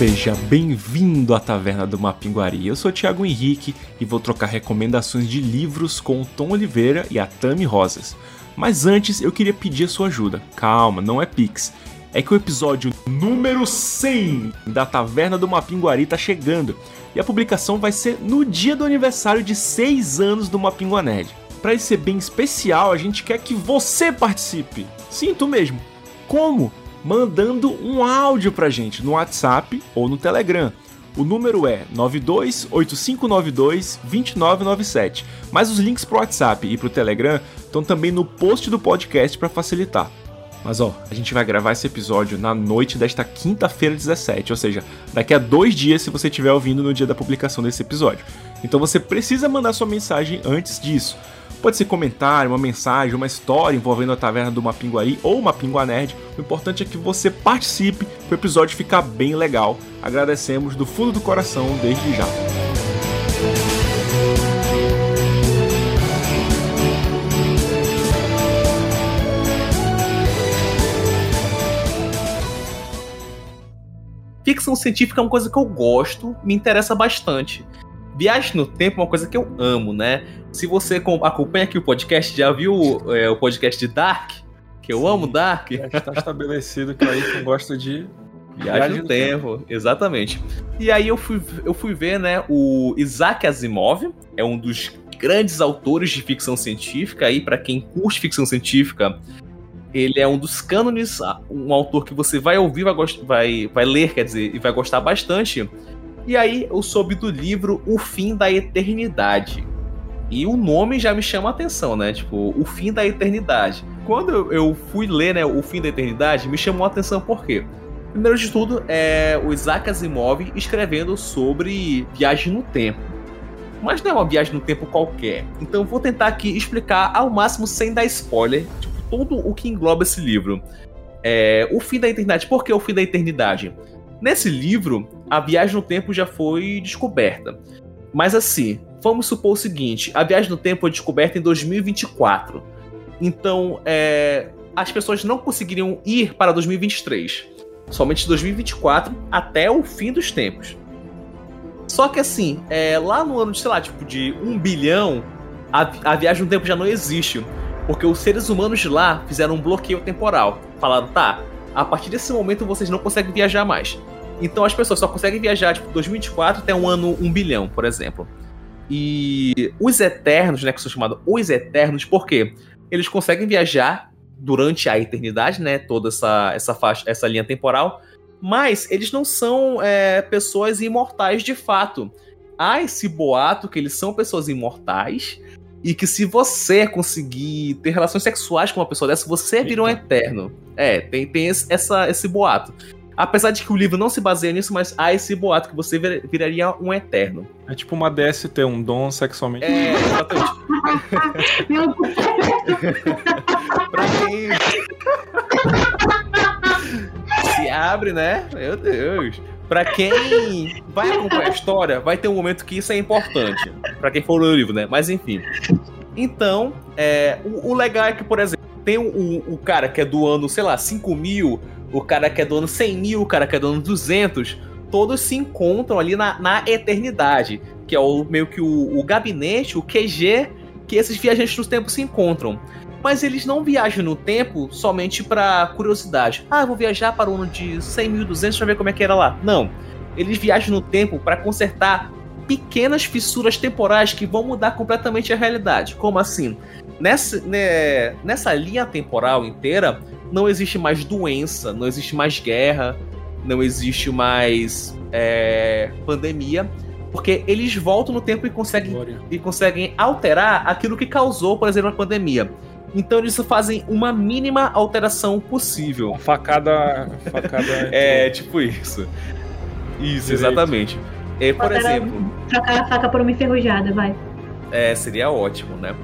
Seja bem-vindo à Taverna do Mapinguari. Eu sou Thiago Henrique e vou trocar recomendações de livros com o Tom Oliveira e a Tami Rosas. Mas antes eu queria pedir a sua ajuda. Calma, não é Pix. É que o episódio número 100 da Taverna do Mapinguari tá chegando e a publicação vai ser no dia do aniversário de 6 anos do Mapingua Nerd. Para isso ser bem especial, a gente quer que você participe. Sim, tu mesmo. Como? Mandando um áudio pra gente no WhatsApp ou no Telegram. O número é 9285922997. Mas os links pro WhatsApp e pro Telegram estão também no post do podcast para facilitar. Mas ó, a gente vai gravar esse episódio na noite desta quinta-feira 17, ou seja, daqui a dois dias se você estiver ouvindo no dia da publicação desse episódio. Então você precisa mandar sua mensagem antes disso. Pode ser comentário, uma mensagem, uma história envolvendo a taverna do Mapinguari ou Mapingua Nerd. O importante é que você participe para o episódio ficar bem legal. Agradecemos do fundo do coração desde já. Ficção científica é uma coisa que eu gosto, me interessa bastante. Viagem no tempo é uma coisa que eu amo, né? Se você acompanha aqui o podcast, já viu é, o podcast de Dark? Que eu Sim, amo Dark. Está estabelecido que aí você gosta de Viagem, Viagem no tempo. tempo. Exatamente. E aí eu fui, eu fui ver, né, o Isaac Asimov, é um dos grandes autores de ficção científica aí para quem curte ficção científica, ele é um dos cânones, um autor que você vai ouvir, vai, vai, vai ler, quer dizer, e vai gostar bastante. E aí eu soube do livro O Fim da Eternidade. E o nome já me chama a atenção, né? Tipo, O Fim da Eternidade. Quando eu fui ler, né, O Fim da Eternidade, me chamou a atenção por quê? Primeiro de tudo, é o Isaac Asimov escrevendo sobre viagem no tempo. Mas não é uma viagem no tempo qualquer. Então vou tentar aqui explicar ao máximo sem dar spoiler, tipo, todo o que engloba esse livro. É, o fim da eternidade. Por que o fim da eternidade? Nesse livro, a viagem no tempo já foi descoberta. Mas assim, vamos supor o seguinte: a viagem no tempo foi descoberta em 2024. Então, é, as pessoas não conseguiriam ir para 2023. Somente 2024 até o fim dos tempos. Só que assim, é, lá no ano de, sei lá, tipo, de um bilhão, a, a viagem no tempo já não existe. Porque os seres humanos de lá fizeram um bloqueio temporal. Falaram, tá, a partir desse momento vocês não conseguem viajar mais. Então as pessoas só conseguem viajar, tipo, 2024 até um ano, um bilhão, por exemplo. E os Eternos, né, que são chamados os Eternos, por quê? Eles conseguem viajar durante a eternidade, né, toda essa, essa, faixa, essa linha temporal, mas eles não são é, pessoas imortais de fato. Há esse boato que eles são pessoas imortais, e que se você conseguir ter relações sexuais com uma pessoa dessa, você vira um eterno. É, tem, tem esse, essa, esse boato. Apesar de que o livro não se baseia nisso, mas há esse boato que você vir, viraria um eterno. É tipo uma DST, um dom sexualmente. É, exatamente. Meu Deus. pra quem. se abre, né? Meu Deus. Pra quem vai acompanhar a história, vai ter um momento que isso é importante. Pra quem for ler o livro, né? Mas enfim. Então, é, o, o, legal é que, por exemplo, tem o, o, o, cara que é do ano, sei lá, 5 mil, o cara que é do ano 100 mil, o cara que é do ano 200, todos se encontram ali na, na eternidade, que é o, meio que o, o gabinete, o QG, que esses viajantes dos tempos se encontram mas eles não viajam no tempo somente para curiosidade. Ah, vou viajar para o ano de 100.200 para ver como é que era lá. Não. Eles viajam no tempo para consertar pequenas fissuras temporais que vão mudar completamente a realidade. Como assim? Nessa, né, nessa linha temporal inteira, não existe mais doença, não existe mais guerra, não existe mais é, pandemia, porque eles voltam no tempo e conseguem, e conseguem alterar aquilo que causou, por exemplo, a pandemia. Então eles fazem uma mínima alteração possível. Uma facada. facada é, tipo isso. Isso, Direito. exatamente. É, por exemplo. Trocar a faca por uma enferrujada, vai. É, seria ótimo, né?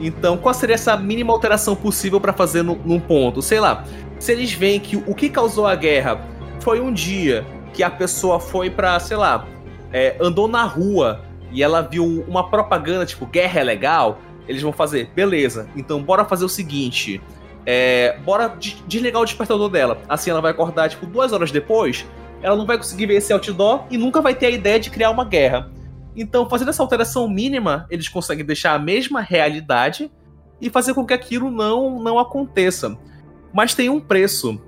Então, qual seria essa mínima alteração possível para fazer num ponto? Sei lá, se eles veem que o que causou a guerra foi um dia que a pessoa foi para, sei lá, é, andou na rua e ela viu uma propaganda tipo guerra é legal, eles vão fazer, beleza, então bora fazer o seguinte. É, bora desligar o despertador dela. Assim ela vai acordar, tipo, duas horas depois. ela não vai conseguir ver esse outdoor e nunca vai ter a ideia de criar uma guerra. Então, fazendo essa alteração mínima, eles conseguem deixar a mesma realidade e fazer com que aquilo não, não aconteça. Mas tem um preço.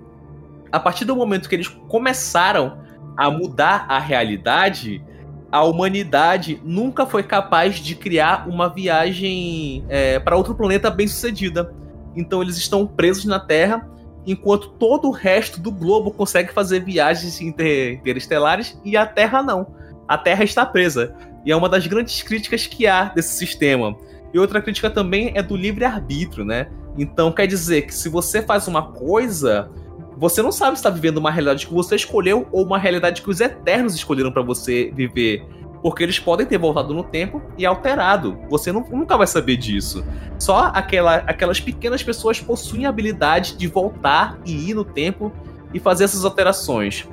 A partir do momento que eles começaram a mudar a realidade, a humanidade nunca foi capaz de criar uma viagem é, para outro planeta bem sucedida. Então eles estão presos na Terra, enquanto todo o resto do globo consegue fazer viagens inter interestelares e a Terra não. A Terra está presa. E é uma das grandes críticas que há desse sistema. E outra crítica também é do livre-arbítrio, né? Então quer dizer que se você faz uma coisa, você não sabe se está vivendo uma realidade que você escolheu ou uma realidade que os eternos escolheram para você viver. Porque eles podem ter voltado no tempo e alterado. Você não, nunca vai saber disso. Só aquela, aquelas pequenas pessoas possuem a habilidade de voltar e ir no tempo e fazer essas alterações.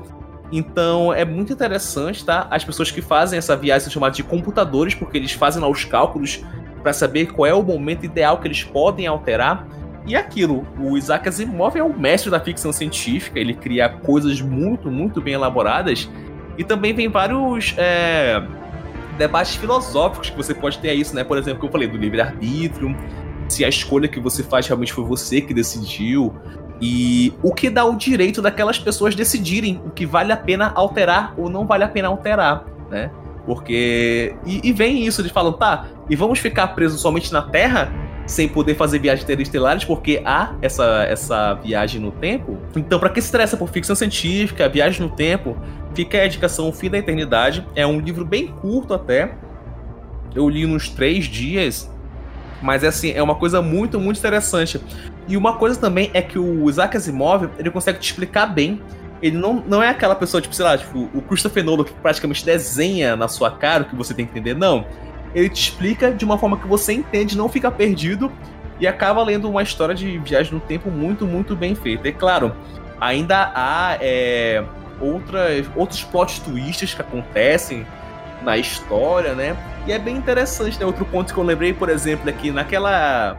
Então é muito interessante, tá? As pessoas que fazem essa viagem são chamadas de computadores, porque eles fazem lá os cálculos para saber qual é o momento ideal que eles podem alterar. E aquilo, o Isaac Asimov é o mestre da ficção científica, ele cria coisas muito, muito bem elaboradas. E também vem vários é, debates filosóficos que você pode ter a isso, né? Por exemplo, que eu falei do livre-arbítrio, se a escolha que você faz realmente foi você que decidiu. E o que dá o direito daquelas pessoas decidirem o que vale a pena alterar ou não vale a pena alterar, né? Porque. E, e vem isso, eles falam, tá, e vamos ficar presos somente na Terra? sem poder fazer viagens interestelares, porque há essa, essa viagem no tempo. Então, para quem se interessa por ficção científica, viagem no tempo, fica a indicação O Fim da Eternidade. É um livro bem curto até. Eu li nos três dias. Mas é assim, é uma coisa muito, muito interessante. E uma coisa também é que o Isaac Asimov, ele consegue te explicar bem. Ele não, não é aquela pessoa, tipo, sei lá, tipo, o Christopher Nolan que praticamente desenha na sua cara o que você tem que entender. Não ele te explica de uma forma que você entende, não fica perdido e acaba lendo uma história de viagem no tempo muito, muito bem feita. E claro, ainda há é, outras, outros plot twists que acontecem na história, né? E é bem interessante, né? Outro ponto que eu lembrei, por exemplo, é que naquela.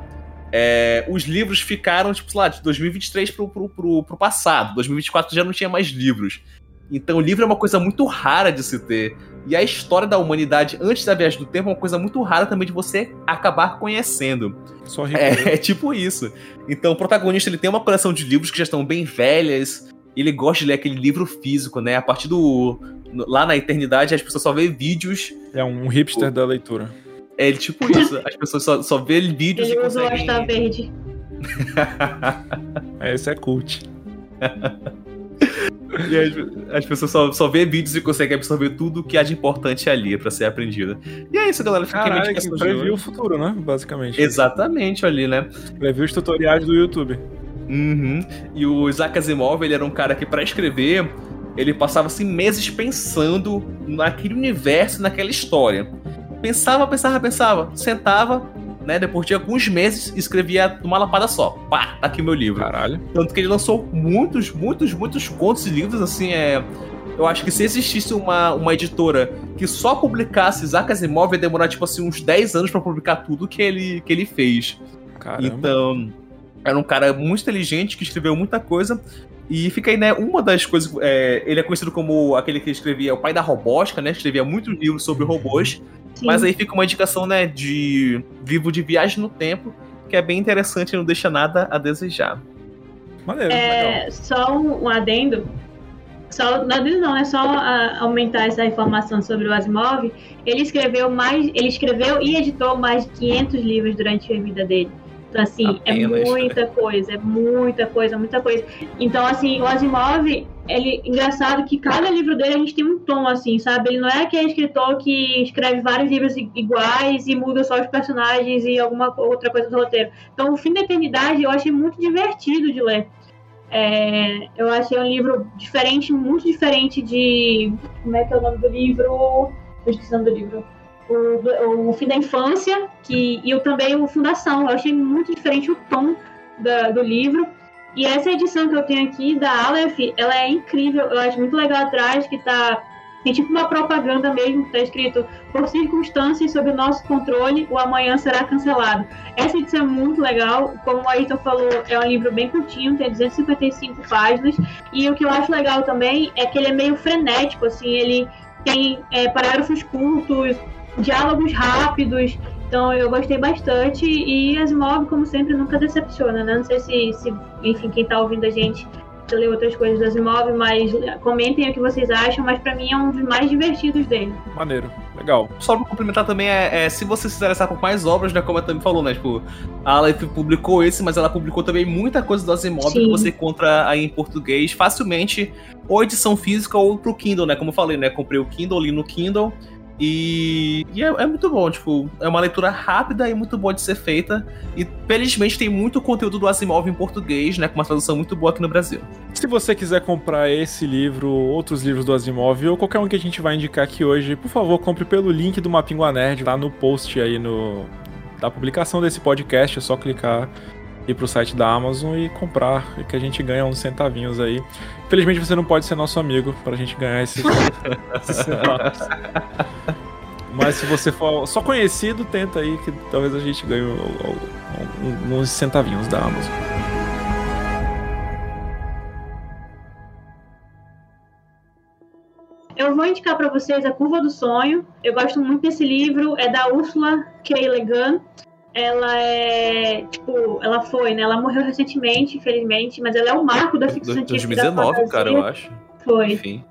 É, os livros ficaram, tipo, sei lá, de 2023 pro, pro, pro, pro passado. 2024 já não tinha mais livros. Então, o livro é uma coisa muito rara de se ter. E a história da humanidade antes da viagem do tempo é uma coisa muito rara também de você acabar conhecendo. Só é, é tipo isso. Então, o protagonista ele tem uma coleção de livros que já estão bem velhas. Ele gosta de ler aquele livro físico, né? A partir do. Lá na eternidade, as pessoas só vê vídeos. É um hipster o... da leitura. É tipo isso. As pessoas só, só vê vídeos ele e conseguem... Ele verde. é, esse é cult. E as, as, pessoas só, só vê vídeos e conseguem absorver tudo que há de importante ali para ser aprendido. E é isso, galera. Fica Caralho, que previu o futuro, né? Basicamente. Exatamente, ali, né? Previu os tutoriais do YouTube. Uhum. E o Isaac Asimov, ele era um cara que, para escrever, ele passava assim meses pensando naquele universo, naquela história. Pensava, pensava, pensava, sentava, né? Depois de alguns meses, escrevia numa lapada só. Pá, tá aqui meu livro. Caralho. Tanto que ele lançou muitos, muitos, muitos contos e livros, assim, é. Eu acho que se existisse uma, uma editora que só publicasse Isaac Asimov, ia demorar, tipo assim, uns 10 anos para publicar tudo que ele, que ele fez. Caramba. Então, era um cara muito inteligente que escreveu muita coisa. E fica aí, né, uma das coisas. É, ele é conhecido como aquele que escrevia o pai da robótica, né? Escrevia muitos livros sobre robôs. Sim. Mas aí fica uma indicação, né, de vivo de viagem no tempo, que é bem interessante e não deixa nada a desejar. Maneiro, é, legal. Só um, adendo. Só, não, não, é só a, aumentar essa informação sobre o Asimov. Ele escreveu mais, ele escreveu e editou mais de 500 livros durante a vida dele. Então, assim, é muita coisa, é muita coisa, muita coisa. Então, assim, o Asimov, ele, engraçado que cada livro dele a gente tem um tom, assim, sabe? Ele não é aquele escritor que escreve vários livros iguais e muda só os personagens e alguma outra coisa do roteiro. Então, O Fim da Eternidade eu achei muito divertido de ler. É, eu achei um livro diferente, muito diferente de. Como é que é o nome do livro? Estou esquecendo do livro o, o Fim da Infância que, e eu também o Fundação. Eu achei muito diferente o tom da, do livro. E essa edição que eu tenho aqui da Aleph, ela é incrível. Eu acho muito legal atrás que tá tem tipo uma propaganda mesmo que tá escrito por circunstâncias sob o nosso controle, o amanhã será cancelado. Essa edição é muito legal, como o Ayrton falou, é um livro bem curtinho, tem 255 páginas, e o que eu acho legal também é que ele é meio frenético, assim, ele tem é, parágrafos curtos, diálogos rápidos, então eu gostei bastante e Asimov, como sempre, nunca decepciona, né? Não sei se, se enfim, quem tá ouvindo a gente ler outras coisas do Asimov, mas comentem o que vocês acham, mas para mim é um dos mais divertidos dele. Maneiro, legal. Só pra complementar também, é, é se você se interessar por mais obras, né, como a também falou, né, tipo, a Aleph publicou esse, mas ela publicou também muita coisa do Asimov Sim. que você encontra aí em português facilmente, ou edição física ou pro Kindle, né, como eu falei, né, comprei o Kindle, li no Kindle, e, e é, é, muito bom, tipo, é uma leitura rápida e muito boa de ser feita. E felizmente tem muito conteúdo do Asimov em português, né? Com uma tradução muito boa aqui no Brasil. Se você quiser comprar esse livro, outros livros do Asimov, ou qualquer um que a gente vai indicar aqui hoje, por favor, compre pelo link do Mapingua Nerd, tá no post aí no, da publicação desse podcast, é só clicar ir pro site da Amazon e comprar, que a gente ganha uns centavinhos aí. Infelizmente você não pode ser nosso amigo pra gente ganhar esses, esses centavos. Mas se você for só conhecido, tenta aí que talvez a gente ganhe uns centavinhos da Amazon. Eu vou indicar para vocês A Curva do Sonho. Eu gosto muito desse livro. É da Ursula K. Le Guin ela é, tipo, ela foi, né? Ela morreu recentemente, infelizmente, mas ela é um marco da ficção científica. 2019, cara, eu acho. Foi. Enfim.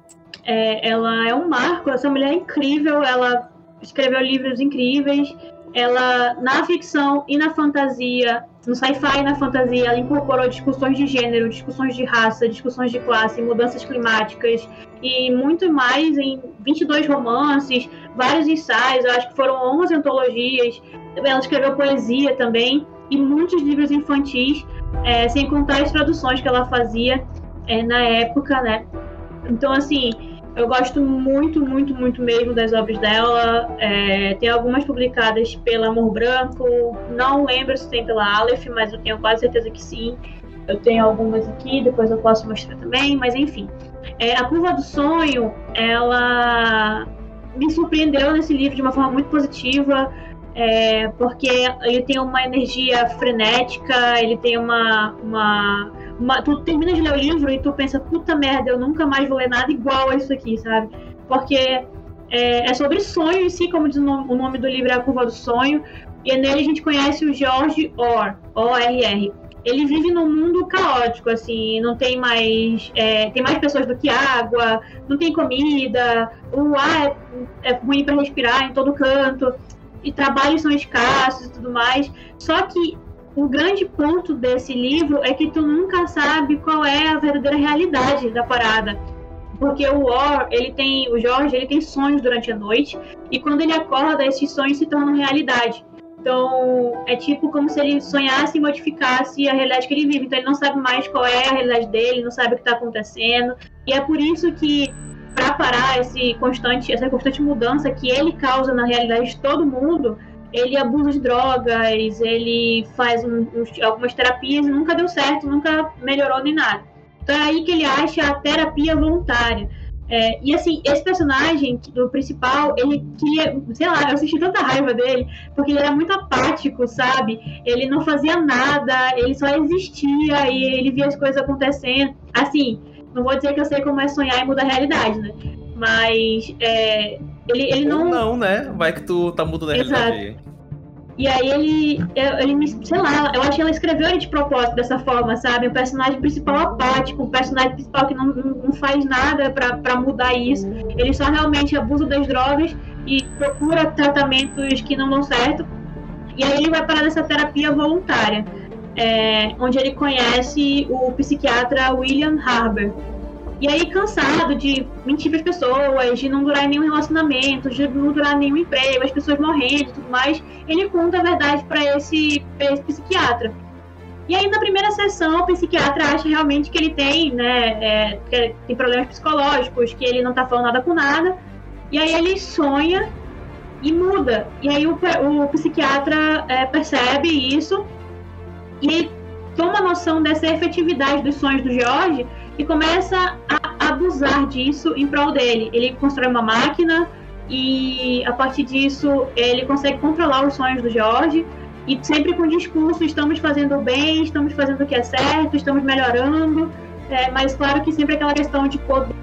É, ela é um marco, essa mulher é incrível, ela escreveu livros incríveis. Ela, na ficção e na fantasia, no sci-fi e na fantasia, ela incorporou discussões de gênero, discussões de raça, discussões de classe, mudanças climáticas e muito mais em 22 romances, vários ensaios, acho que foram 11 antologias. Ela escreveu poesia também e muitos livros infantis, é, sem contar as traduções que ela fazia é, na época, né? Então, assim, eu gosto muito, muito, muito mesmo das obras dela. É, tem algumas publicadas pela Amor Branco. Não lembro se tem pela Aleph, mas eu tenho quase certeza que sim. Eu tenho algumas aqui, depois eu posso mostrar também, mas enfim. É, a Curva do Sonho, ela me surpreendeu nesse livro de uma forma muito positiva, é, porque ele tem uma energia frenética, ele tem uma, uma, uma, Tu termina de ler o livro e tu pensa, puta merda, eu nunca mais vou ler nada igual a isso aqui, sabe? Porque é, é sobre sonho em si, como diz o nome, o nome do livro é A Curva do Sonho, e nele a gente conhece o George Orr, O-R-R ele vive num mundo caótico, assim, não tem mais. É, tem mais pessoas do que água, não tem comida, o ar é, é ruim para respirar em todo canto, e trabalhos são escassos e tudo mais. Só que o grande ponto desse livro é que tu nunca sabe qual é a verdadeira realidade da parada. Porque o War, ele tem. O Jorge, ele tem sonhos durante a noite, e quando ele acorda, esses sonhos se tornam realidade. Então, é tipo como se ele sonhasse e modificasse a realidade que ele vive. Então, ele não sabe mais qual é a realidade dele, não sabe o que está acontecendo. E é por isso que, para parar esse constante, essa constante mudança que ele causa na realidade de todo mundo, ele abusa de drogas, ele faz um, um, algumas terapias e nunca deu certo, nunca melhorou nem nada. Então, é aí que ele acha a terapia voluntária é, e assim, esse personagem, o principal, ele queria, sei lá, eu senti tanta raiva dele, porque ele era muito apático, sabe? Ele não fazia nada, ele só existia e ele via as coisas acontecendo. Assim, não vou dizer que eu sei como é sonhar e mudar a realidade, né? Mas é, ele, ele não. Ou não, né? Vai que tu tá mudando a Exato. realidade. E aí ele, ele me, sei lá, eu acho que ela escreveu ele de propósito dessa forma, sabe? Um personagem principal apático, um personagem principal que não, não faz nada para mudar isso. Ele só realmente abusa das drogas e procura tratamentos que não dão certo. E aí ele vai parar nessa terapia voluntária, é, onde ele conhece o psiquiatra William Harber e aí, cansado de mentir para as pessoas, de não durar nenhum relacionamento, de não durar nenhum emprego, as pessoas morrendo e tudo mais, ele conta a verdade para esse, esse psiquiatra. E aí, na primeira sessão, o psiquiatra acha realmente que ele tem, né, é, tem problemas psicológicos, que ele não tá falando nada com nada. E aí ele sonha e muda. E aí o, o psiquiatra é, percebe isso e toma noção dessa efetividade dos sonhos do George e começa a, abusar disso em prol dele. Ele constrói uma máquina e a partir disso ele consegue controlar os sonhos do George e sempre com discurso estamos fazendo bem, estamos fazendo o que é certo, estamos melhorando, é, mas claro que sempre aquela questão de poder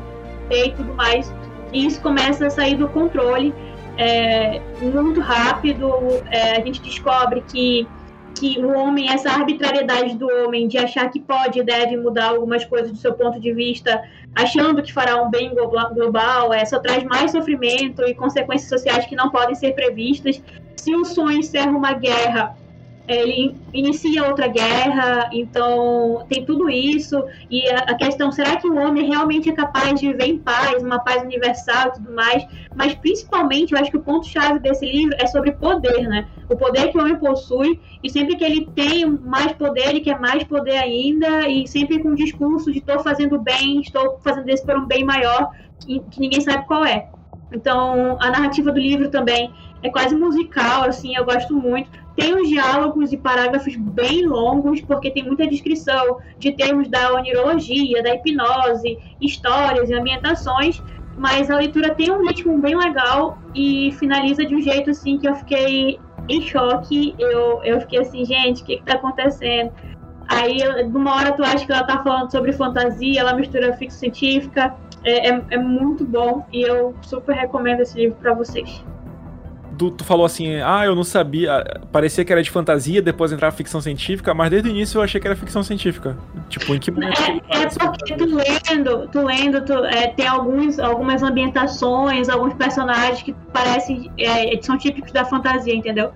e tudo mais, e isso começa a sair do controle é, muito rápido, é, a gente descobre que que o homem, essa arbitrariedade do homem de achar que pode e deve mudar algumas coisas do seu ponto de vista, achando que fará um bem global, é, só traz mais sofrimento e consequências sociais que não podem ser previstas. Se um sonho encerra uma guerra, ele inicia outra guerra, então tem tudo isso. E a, questão, será que o homem realmente é capaz de viver em paz, uma paz universal e tudo mais? Mas principalmente, eu acho que o ponto-chave desse livro é sobre poder, né? O poder que o homem possui, e sempre que ele tem mais poder, ele quer mais poder ainda, e sempre com o discurso de estou fazendo bem, estou fazendo isso para um bem maior, que, que ninguém sabe qual é. Então, a narrativa do livro também é quase musical, assim, eu gosto muito. Tem uns diálogos e parágrafos bem longos, porque tem muita descrição de termos da onirologia, da hipnose, histórias e ambientações, mas a leitura tem um ritmo bem legal e finaliza de um jeito assim que eu fiquei em choque. Eu, eu fiquei assim, gente, o que, está acontecendo? Aí, de uma hora, tu acha que ela tá falando sobre fantasia, ela mistura ficção científica. É, é, é muito bom e eu super recomendo esse livro para vocês tu, tu, falou assim, ah, eu não sabia, parecia que era de fantasia, depois entrar ficção científica, mas desde o início eu achei que era ficção científica. Tipo, em que momento? É, é porque tu lendo, tu lendo, tu, é, tem alguns, algumas ambientações, alguns personagens que parecem, é, são típicos da fantasia, entendeu?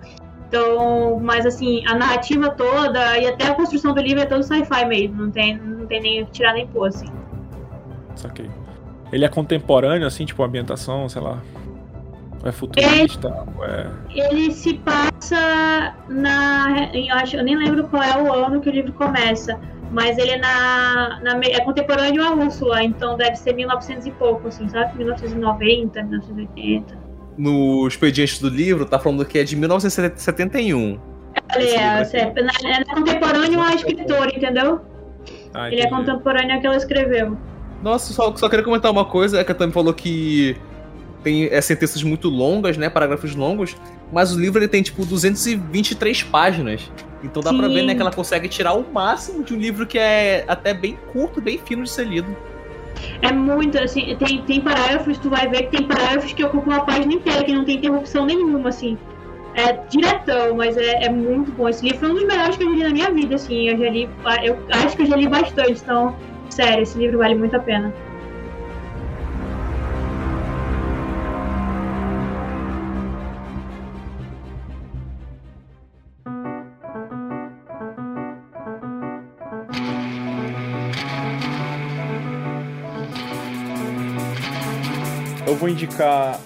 Então, mas assim, a narrativa toda e até a construção do livro é todo sci-fi mesmo, não tem, não tem nem tirar nem pôr, assim. Saquei. Ele é contemporâneo, assim, tipo, a ambientação, sei lá. É futurista? É... Ele se passa na. Eu, acho, eu nem lembro qual é o ano que o livro começa. Mas ele é na, na é contemporâneo a Úrsula, então deve ser 1900 e pouco, assim, sabe? 1990, 1980. No expediente do livro, tá falando que é de 1971. É, é, é, é contemporâneo a escritora, entendeu? Ah, ele é contemporâneo a que ela escreveu. Nossa, só, só queria comentar uma coisa, é que a Tami falou que tem é, sentenças muito longas, né? Parágrafos longos. Mas o livro ele tem, tipo, 223 páginas. Então dá Sim. pra ver, né, que ela consegue tirar o máximo de um livro que é até bem curto, bem fino de ser lido. É muito, assim, tem, tem parágrafos, tu vai ver que tem parágrafos que ocupam uma página inteira, que não tem interrupção nenhuma, assim. É diretão, mas é, é muito bom. Esse livro foi um dos melhores que eu já li na minha vida, assim. Eu já li, eu acho que eu já li bastante, então, sério, esse livro vale muito a pena. Vou indicar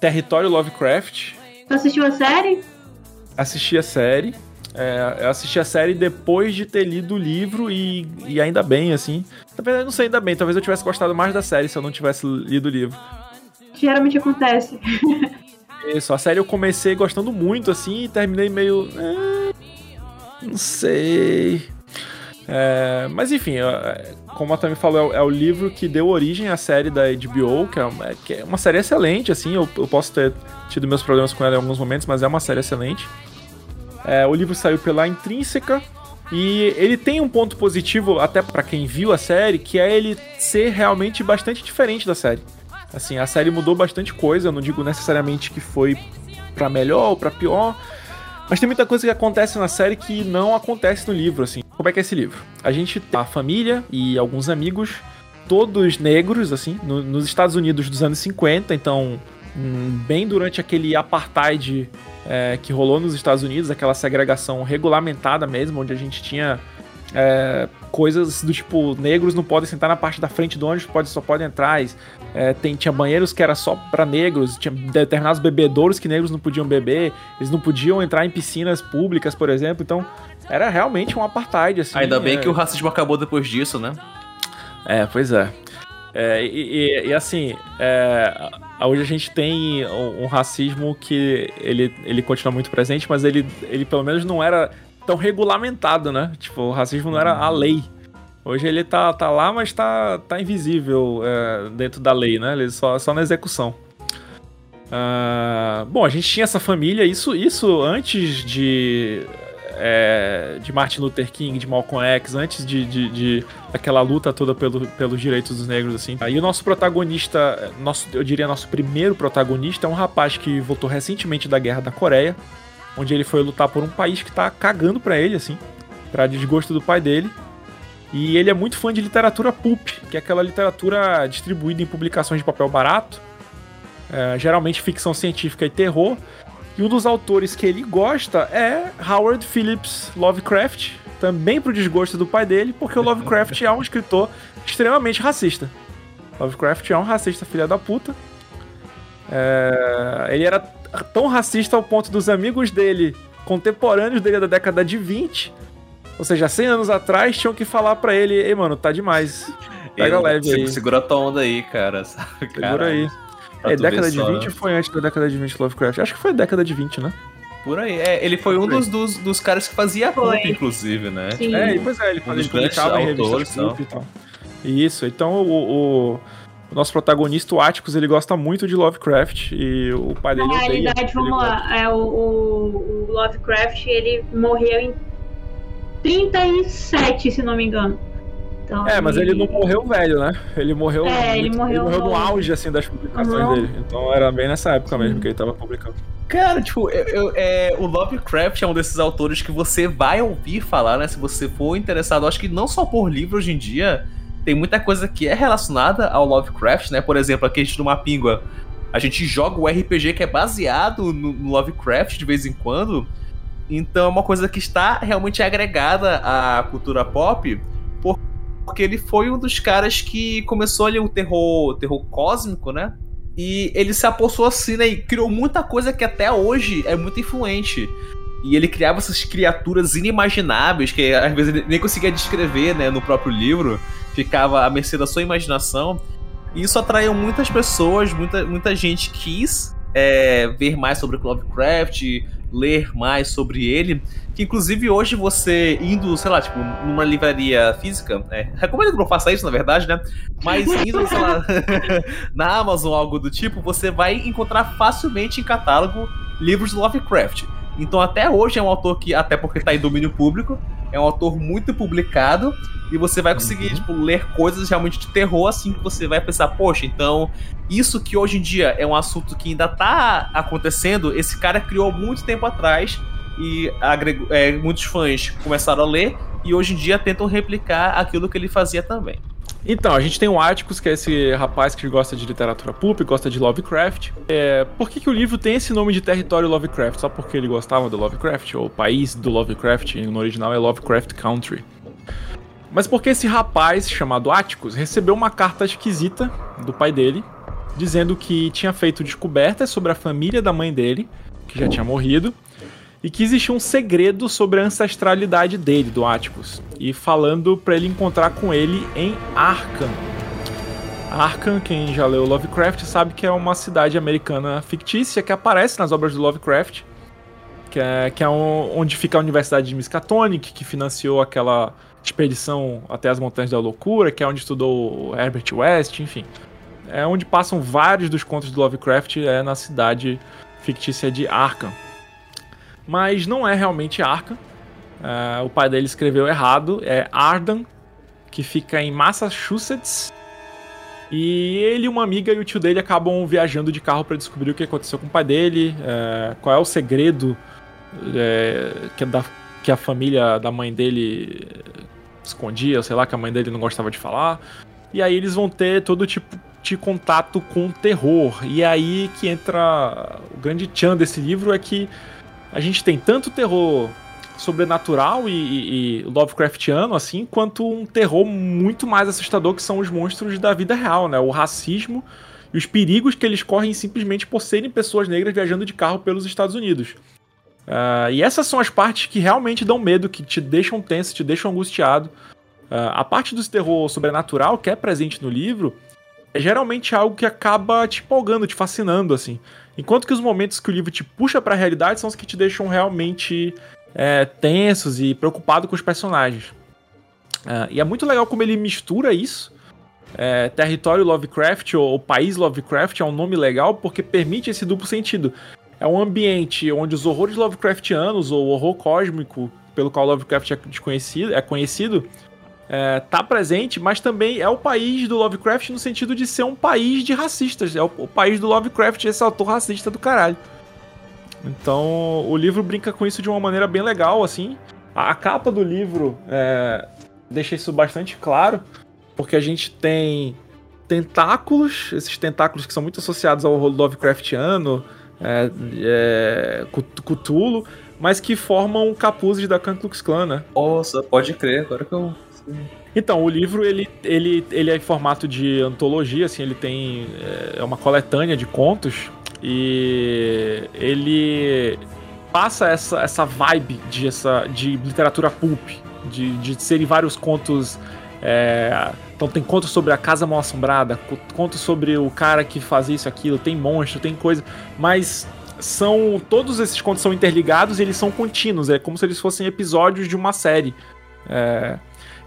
Território Lovecraft. Tu assistiu a série? Assisti a série. É, eu assisti a série depois de ter lido o livro e, e ainda bem, assim. Na verdade, não sei ainda bem. Talvez eu tivesse gostado mais da série se eu não tivesse lido o livro. Geralmente acontece. Isso, a série eu comecei gostando muito, assim, e terminei meio. Eh, não sei. É, mas enfim, é, como a Tami falou, é, é, o livro que deu origem à série da HBO, que é uma, é, que é uma série excelente, assim, eu, eu, posso ter tido meus problemas com ela em alguns momentos, mas é uma série excelente. É, o livro saiu pela Intrínseca, e ele tem um ponto positivo, até para quem viu a série, que é ele ser realmente bastante diferente da série. Assim, a série mudou bastante coisa, eu não digo necessariamente que foi para melhor ou para pior, mas tem muita coisa que acontece na série que não acontece no livro, assim. Como é que é esse livro? A gente tem a família e alguns amigos, todos negros, assim, no, nos Estados Unidos dos anos 50, então, hum, bem durante aquele apartheid é, que rolou nos Estados Unidos, aquela segregação regulamentada mesmo, onde a gente tinha é, coisas do tipo, negros não podem sentar na parte da frente do ônibus, pode, só podem entrar. É, tem, tinha banheiros que era só para negros, tinha determinados bebedouros que negros não podiam beber, eles não podiam entrar em piscinas públicas, por exemplo. Então, era realmente um apartheid, assim. Ainda bem é... que o racismo acabou depois disso, né? É, pois é. é e, e, e, assim, é, hoje a gente tem um, um, racismo que ele, ele continua muito presente, mas ele, ele pelo menos não era tão regulamentado, né? Tipo, o racismo não era a lei. Hoje ele tá, tá lá, mas tá, tá invisível é, dentro da lei, né? Ele só, só na execução. Uh, bom, a gente tinha essa família, isso, isso antes de, é, de Martin Luther King, de Malcolm X, antes de, de, de daquela luta toda pelo, pelos direitos dos negros, assim. Aí o nosso protagonista, nosso, eu diria nosso primeiro protagonista, é um rapaz que voltou recentemente da Guerra da Coreia, onde ele foi lutar por um país que tá cagando pra ele, assim, pra desgosto do pai dele. E ele é muito fã de literatura pulp, que é aquela literatura distribuída em publicações de papel barato, é, geralmente ficção científica e terror. E um dos autores que ele gosta é Howard Phillips Lovecraft, também pro desgosto do pai dele, porque o Lovecraft é um escritor extremamente racista. Lovecraft é um racista filha da puta. É, ele era tão racista ao ponto dos amigos dele, contemporâneos dele da década de 20, ou seja, 100 anos atrás, tinham que falar para ele: ei, mano, tá demais. Pega Ele, leve aí. Segura a tua onda aí, cara. Segura aí. É, década de só, 20 né? foi antes da década de 20 Lovecraft? Acho que foi a década de 20, né? Por aí. É, ele foi um dos, dos, dos, caras que fazia pulp, inclusive, né? Sim. É, pois é, ele, um ele publicava em revistas e tal. Isso, então o, o, o, nosso protagonista, o Atticus, ele gosta muito de Lovecraft e o pai dele Na realidade, vamos lá, é, o, o, Lovecraft, ele morreu em 37, se não me engano. Então, é, mas ele... ele não morreu velho, né? Ele morreu, é, ele morreu, ele morreu no auge assim, das publicações uhum. dele. Então era bem nessa época mesmo que ele tava publicando. Cara, tipo, eu, eu, é, o Lovecraft é um desses autores que você vai ouvir falar, né? Se você for interessado, acho que não só por livro hoje em dia, tem muita coisa que é relacionada ao Lovecraft, né? Por exemplo, a gente numa pingua, a gente joga o RPG que é baseado no, Lovecraft de vez em quando. Então é uma coisa que está realmente agregada à cultura pop, porque ele foi um dos caras que começou ali o terror, terror cósmico, né? E ele se apossou assim, né? E criou muita coisa que até hoje é muito influente. E ele criava essas criaturas inimagináveis que às vezes ele nem conseguia descrever, né, no próprio livro. Ficava à mercê da sua imaginação. E isso atraiu muitas pessoas, muita, muita gente quis é, ver mais sobre Lovecraft, ler mais sobre ele. Que inclusive hoje você indo, sei lá, tipo, numa livraria física, é, recomendo que não faça isso, na verdade, né? Mas indo, sei lá, na Amazon, algo do tipo, você vai encontrar facilmente em catálogo livros do Lovecraft. Então até hoje é um autor que, até porque está em domínio público, é um autor muito publicado e você vai conseguir uhum. tipo, ler coisas realmente de terror assim que você vai pensar, poxa, então isso que hoje em dia é um assunto que ainda tá acontecendo, esse cara criou muito tempo atrás e agregou, é, muitos fãs começaram a ler e hoje em dia tentam replicar aquilo que ele fazia também. Então, a gente tem o Atticus, que é esse rapaz que gosta de literatura pulp, gosta de Lovecraft. É, por que, que o livro tem esse nome de território Lovecraft? Só porque ele gostava do Lovecraft? Ou o país do Lovecraft, no original é Lovecraft Country. Mas porque esse rapaz, chamado Atticus, recebeu uma carta esquisita do pai dele, dizendo que tinha feito descobertas sobre a família da mãe dele, que já tinha morrido, e que existia um segredo sobre a ancestralidade dele, do Atticus, e falando para ele encontrar com ele em Arkham. Arkham, quem já leu Lovecraft sabe que é uma cidade americana fictícia que aparece nas obras do Lovecraft, que é, que é um, onde fica a Universidade de Miskatonic, que financiou aquela expedição até as Montanhas da Loucura, que é onde estudou Herbert West, enfim. É onde passam vários dos contos do Lovecraft, é na cidade fictícia de Arkham mas não é realmente Arkham. Uh, o pai dele escreveu errado, é Ardan, que fica em Massachusetts. E ele, uma amiga e o tio dele acabam viajando de carro para descobrir o que aconteceu com o pai dele, uh, qual é o segredo uh, que, da, que a família da mãe dele escondia, sei lá, que a mãe dele não gostava de falar. E aí eles vão ter todo tipo de contato com o terror. E é aí que entra o grande tchan desse livro é que a gente tem tanto terror sobrenatural e, e, e, Lovecraftiano, assim, quanto um terror muito mais assustador que são os monstros da vida real, né? O racismo e os perigos que eles correm simplesmente por serem pessoas negras viajando de carro pelos Estados Unidos. Uh, e essas são as partes que realmente dão medo, que te deixam tenso, te deixam angustiado. Uh, a parte do terror sobrenatural que é presente no livro é geralmente algo que acaba te empolgando, te fascinando, assim. Enquanto que os momentos que o livro te puxa para a realidade são os que te deixam realmente é, tensos e preocupado com os personagens. Uh, e é muito legal como ele mistura isso. É, território Lovecraft ou, ou país Lovecraft é um nome legal porque permite esse duplo sentido. É um ambiente onde os horrores Lovecraftianos ou horror cósmico pelo qual Lovecraft é conhecido, é conhecido é, tá presente, mas também é o país do Lovecraft no sentido de ser um país de racistas. É o, o país do Lovecraft, esse autor racista do caralho. Então, o livro brinca com isso de uma maneira bem legal, assim. A, a capa do livro é, deixa isso bastante claro, porque a gente tem tentáculos, esses tentáculos que são muito associados ao Lovecraftiano, é, é, Cthulhu, mas que formam capuzes da Ku Klux Klan, né? Nossa, pode crer, agora que eu então, o livro ele, ele, ele é em formato de antologia, assim, ele tem é uma coletânea de contos e ele passa essa, essa vibe de, essa, de literatura pulp, de, de serem vários contos. É, então tem contos sobre a casa mal assombrada, contos sobre o cara que faz isso, aquilo, tem monstro, tem coisa, mas são todos esses contos são interligados e eles são contínuos, é como se eles fossem episódios de uma série. É,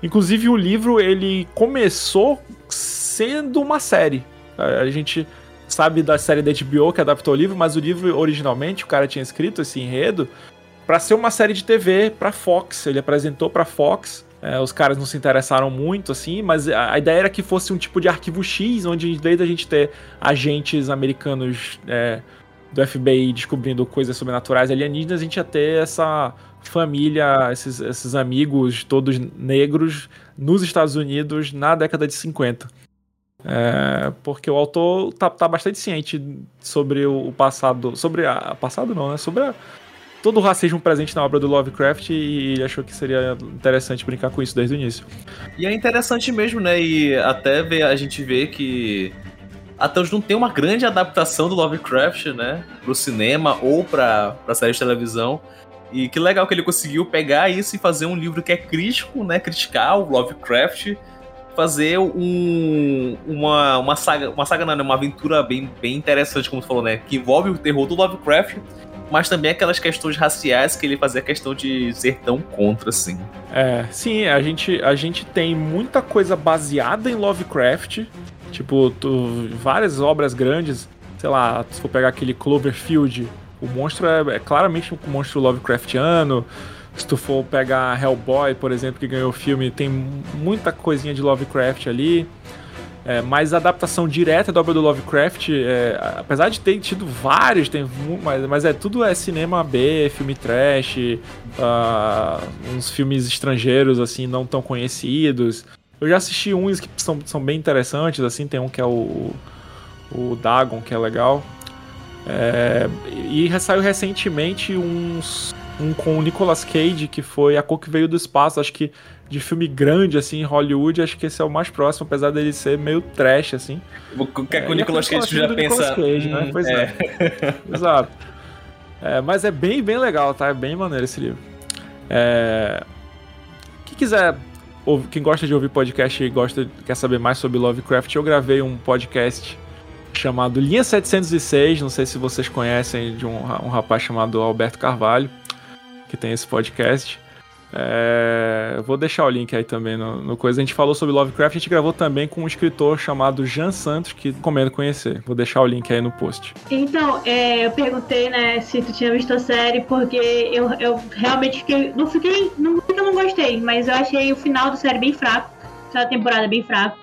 Inclusive o livro ele começou sendo uma série. A gente sabe da série da HBO que adaptou o livro, mas o livro originalmente o cara tinha escrito esse enredo para ser uma série de TV para Fox. Ele apresentou para Fox. É, os caras não se interessaram muito, assim, mas a, a, ideia era que fosse um tipo de arquivo X, onde vez da gente ter agentes americanos é, do FBI descobrindo coisas sobrenaturais alienígenas, a gente ia ter essa família, esses, esses amigos todos negros nos Estados Unidos na década de 50. É, porque o autor tá, tá, bastante ciente sobre o passado. Sobre a. Passado não, né? Sobre a, todo o racismo presente na obra do Lovecraft e ele achou que seria interessante brincar com isso desde o início. E é interessante mesmo, né? E até ver, a gente vê que até hoje não tem uma grande adaptação do Lovecraft, né? Pro cinema ou pra, pra série de televisão. E que legal que ele conseguiu pegar isso e fazer um livro que é crítico, né? Criticar o Lovecraft, fazer um, uma, uma saga, uma saga não, né, uma aventura bem, bem interessante, como você falou, né? Que envolve o terror do Lovecraft, mas também aquelas questões raciais que ele fazia questão de ser tão contra, assim. É, sim, a gente, a gente tem muita coisa baseada em Lovecraft, tipo, tu, várias obras grandes, sei lá, se for pegar aquele Cloverfield, o monstro é, é claramente um monstro Lovecraftiano. Se tu for pegar Hellboy, por exemplo, que ganhou o filme, tem muita coisinha de Lovecraft ali. É, mas a adaptação direta da obra do Lovecraft, é, apesar de ter tido vários, tem, mas, mas é tudo é cinema B, filme trash, uh, uns filmes estrangeiros assim não tão conhecidos. Eu já assisti uns que são, são bem interessantes, assim, tem um que é o, o Dagon, que é legal. É, e saiu recentemente uns, um com o Nicolas Cage, que foi A Cor que Veio do Espaço, acho que de filme grande, assim, em Hollywood, acho que esse é o mais próximo, apesar dele ser meio trash, assim. O que é com o Nicolas Cage já pensa... Cage, né? hum? Pois é. é. Exato. É, mas é bem, bem legal, tá? É bem maneiro esse livro. É... Quem quiser, quem gosta de ouvir podcast e gosta, quer saber mais sobre Lovecraft, eu gravei um podcast chamado Linha 706. Não sei se vocês conhecem de um, um rapaz chamado Alberto Carvalho, que tem esse podcast. É, vou deixar o link aí também no, no, coisa. A gente falou sobre Lovecraft, a gente gravou também com um escritor chamado Jean Santos, que recomendo conhecer. Vou deixar o link aí no post. Então, é, eu perguntei, né, se tu tinha visto a série, porque eu, eu realmente fiquei. Não fiquei. Não não gostei, mas eu achei o final da série bem fraco. A temporada bem fraco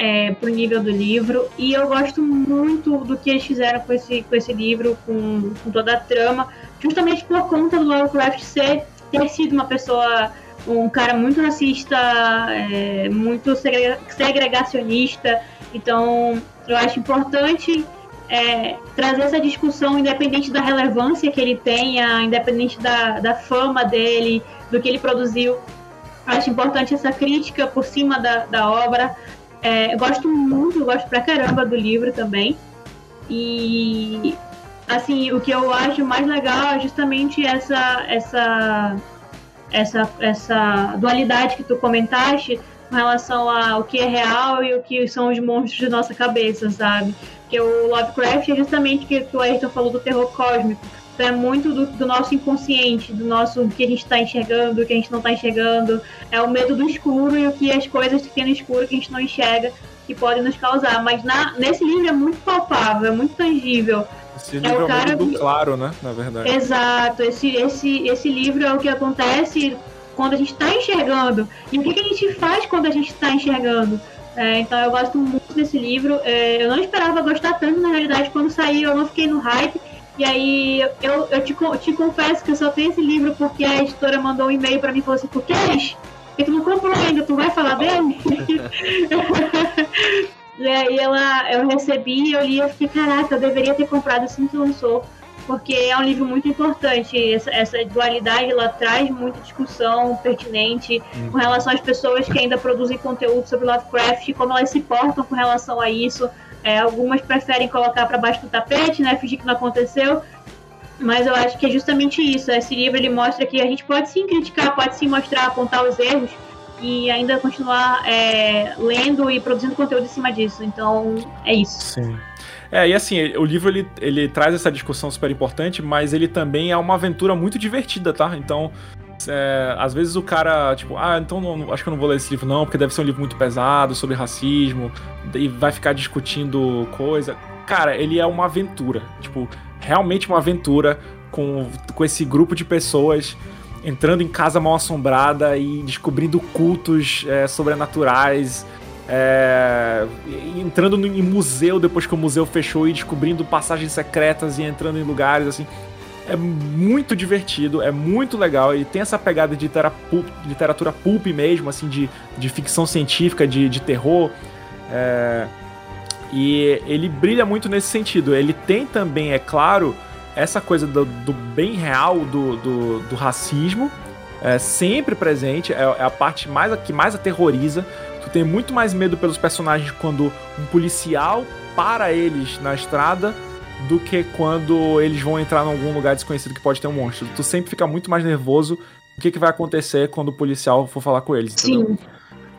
é, pro nível do livro. E eu gosto muito do que eles fizeram com esse, com esse livro, com, com toda a trama, justamente por conta do Lovecraft ser, ter sido uma pessoa, um cara muito racista, é, muito segregacionista. Então, eu acho importante é, trazer essa discussão, independente da relevância que ele tenha, independente da, da fama dele, do que ele produziu. Acho importante essa crítica por cima da, da obra, é, eu gosto muito, eu gosto pra caramba do livro também. E assim, o que eu acho mais legal é justamente essa essa essa essa dualidade que tu comentaste com relação ao que é real e o que são os monstros de nossa cabeça, sabe? Porque o Lovecraft é justamente que o Ayrton falou do terror cósmico. É muito do, do nosso inconsciente, do nosso que a gente está enxergando, o que a gente não está enxergando. É o medo do escuro e o que as coisas que tem no escuro que a gente não enxerga que podem nos causar. Mas na, nesse livro é muito palpável, é muito tangível. Esse livro é o cara é do claro, né? Na verdade. Exato. Esse, esse, esse livro é o que acontece quando a gente está enxergando. E o que, que, a gente faz quando a gente está enxergando? É, então eu gosto muito desse livro. É, eu não esperava gostar tanto, na realidade, quando saiu, eu não fiquei no hype. E aí eu, eu te, te confesso que eu só tenho esse livro porque a editora mandou um e-mail para mim e falou assim, tu queres? E tu não comprou ainda, tu vai falar dele? e aí ela, eu recebi, eu li e fiquei, caraca, eu deveria ter comprado assim que lançou porque é um livro muito importante. Essa, essa dualidade ela traz muita discussão pertinente uhum. com relação às pessoas que ainda produzem conteúdo sobre Lovecraft, como elas se portam com relação a isso. É, algumas preferem colocar para baixo do tapete, né, fingir que não aconteceu. Mas eu acho que é justamente isso. Esse livro ele mostra que a gente pode sim criticar, pode sim mostrar, apontar os erros e ainda continuar é, lendo e produzindo conteúdo em cima disso. Então, é isso. Sim. É, e assim, o livro ele, ele traz essa discussão super importante, mas ele também é uma aventura muito divertida, tá? Então, é, às vezes o cara, tipo, ah, então não, acho que eu não vou ler esse livro não, porque deve ser um livro muito pesado sobre racismo, e vai ficar discutindo coisa. Cara, ele é uma aventura, tipo, realmente uma aventura com, com esse grupo de pessoas entrando em casa mal assombrada e descobrindo cultos é, sobrenaturais é, entrando em museu depois que o museu fechou e descobrindo passagens secretas e entrando em lugares assim. É muito divertido, é muito legal. Ele tem essa pegada de literatura pulp mesmo, assim, de, de ficção científica, de, de terror. É, e ele brilha muito nesse sentido. Ele tem também, é claro, essa coisa do, do bem real do, do, do racismo, é sempre presente, é, é a parte mais, que mais aterroriza Tu tem muito mais medo pelos personagens quando um policial para eles na estrada do que quando eles vão entrar em algum lugar desconhecido que pode ter um monstro. Tu sempre fica muito mais nervoso o que, que vai acontecer quando o policial for falar com eles, entendeu? Sim.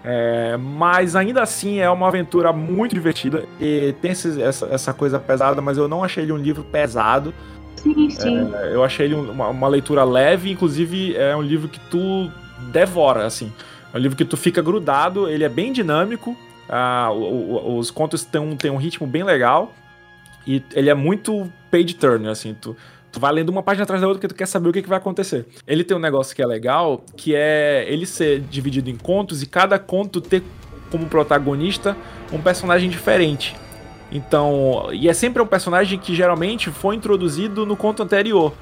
É, mas ainda assim é uma aventura muito divertida e tem esse, essa, essa coisa pesada, mas eu não achei ele um livro pesado. Sim, sim. É, eu achei ele uma, uma leitura leve, inclusive é um livro que tu devora, assim. É um livro que tu fica grudado, ele é bem dinâmico, ah, o, o, os contos têm um, têm um ritmo bem legal e ele é muito page turner, assim, tu, tu vai lendo uma página atrás da outra porque tu quer saber o que, que vai acontecer. Ele tem um negócio que é legal, que é ele ser dividido em contos e cada conto ter como protagonista um personagem diferente. Então, e é sempre um personagem que geralmente foi introduzido no conto anterior.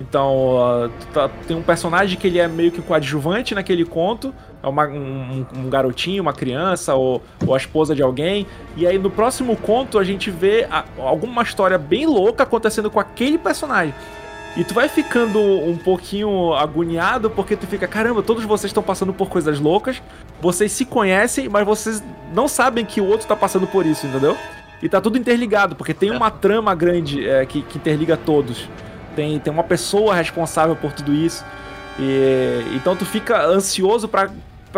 Então, uh, tá, tem um personagem que ele é meio que coadjuvante naquele conto, uma, um, um, garotinho, uma criança ou, ou, a esposa de alguém. E aí no próximo conto a gente vê a, alguma história bem louca acontecendo com aquele personagem. E tu vai ficando um pouquinho agoniado porque tu fica, caramba, todos vocês estão passando por coisas loucas, vocês se conhecem, mas vocês não sabem que o outro tá passando por isso, entendeu? E tá tudo interligado, porque tem uma trama grande é, que, que interliga todos tem, tem uma pessoa responsável por tudo isso. E, então tu fica ansioso para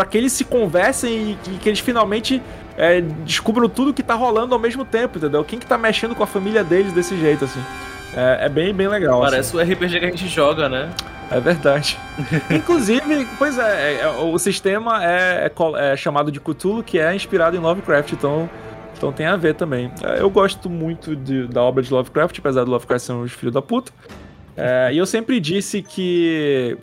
que eles se conversem e, e que eles finalmente é, descubram tudo que tá rolando ao mesmo tempo, entendeu? Quem que tá mexendo com a família deles desse jeito, assim. É, é bem, bem legal. Parece assim. o RPG que a gente joga, né? É verdade. Inclusive, pois é, é, é, o sistema é, é, é, chamado de Cthulhu, que é inspirado em Lovecraft, então, então tem a ver também. Eu gosto muito de, da obra de Lovecraft, apesar do Lovecraft ser um filho da puta. E eu sempre disse que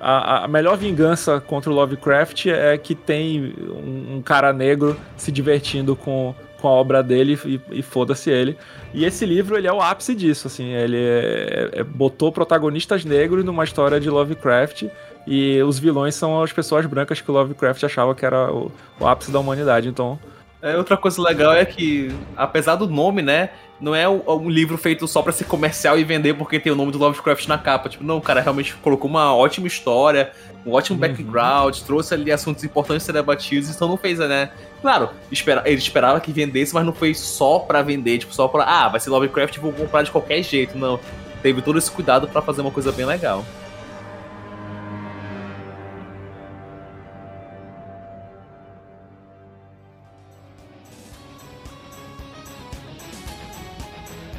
a, a, melhor vingança contra o Lovecraft é que tem um, um cara negro se divertindo com, com a obra dele e, e foda-se ele. E esse livro ele é o ápice disso, assim, ele é, é, botou protagonistas negros numa história de Lovecraft e os vilões são as pessoas brancas que o Lovecraft achava que era o, o ápice da humanidade, então... É, outra coisa legal é que, apesar do nome, né, não é um livro feito só para ser comercial e vender porque tem o nome do Lovecraft na capa. Tipo, não, o cara realmente colocou uma ótima história, um ótimo uhum. background, trouxe ali assuntos importantes a ser debatidos, então não fez, né? Claro, espera, ele esperava que vendesse, mas não foi só para vender, tipo, só pra, ah, vai ser Lovecraft e vou comprar de qualquer jeito. Não. Teve todo esse cuidado para fazer uma coisa bem legal.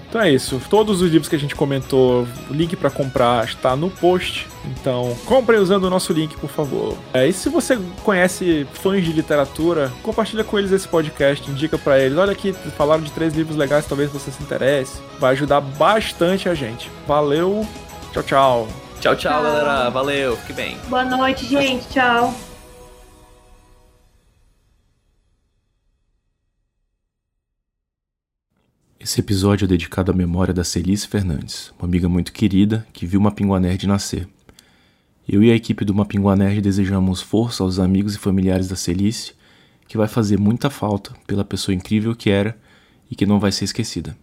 Então é isso. Todos os livros que a gente comentou, o link para comprar está no post. Então, comprem usando o nosso link, por favor. É, e se você conhece fãs de literatura, compartilha com eles esse podcast, indica para eles. Olha aqui, falaram de três livros legais, talvez você se interesse. Vai ajudar bastante a gente. Valeu. Tchau, tchau. Tchau, tchau, tchau. galera. Valeu. Fique bem. Boa noite, gente. Tchau. Esse episódio é dedicado à memória da Celice Fernandes, uma amiga muito querida que viu uma Pinguá Nerd nascer. Eu e a equipe do Mapinguá Nerd desejamos força aos amigos e familiares da Celice, que vai fazer muita falta pela pessoa incrível que era e que não vai ser esquecida.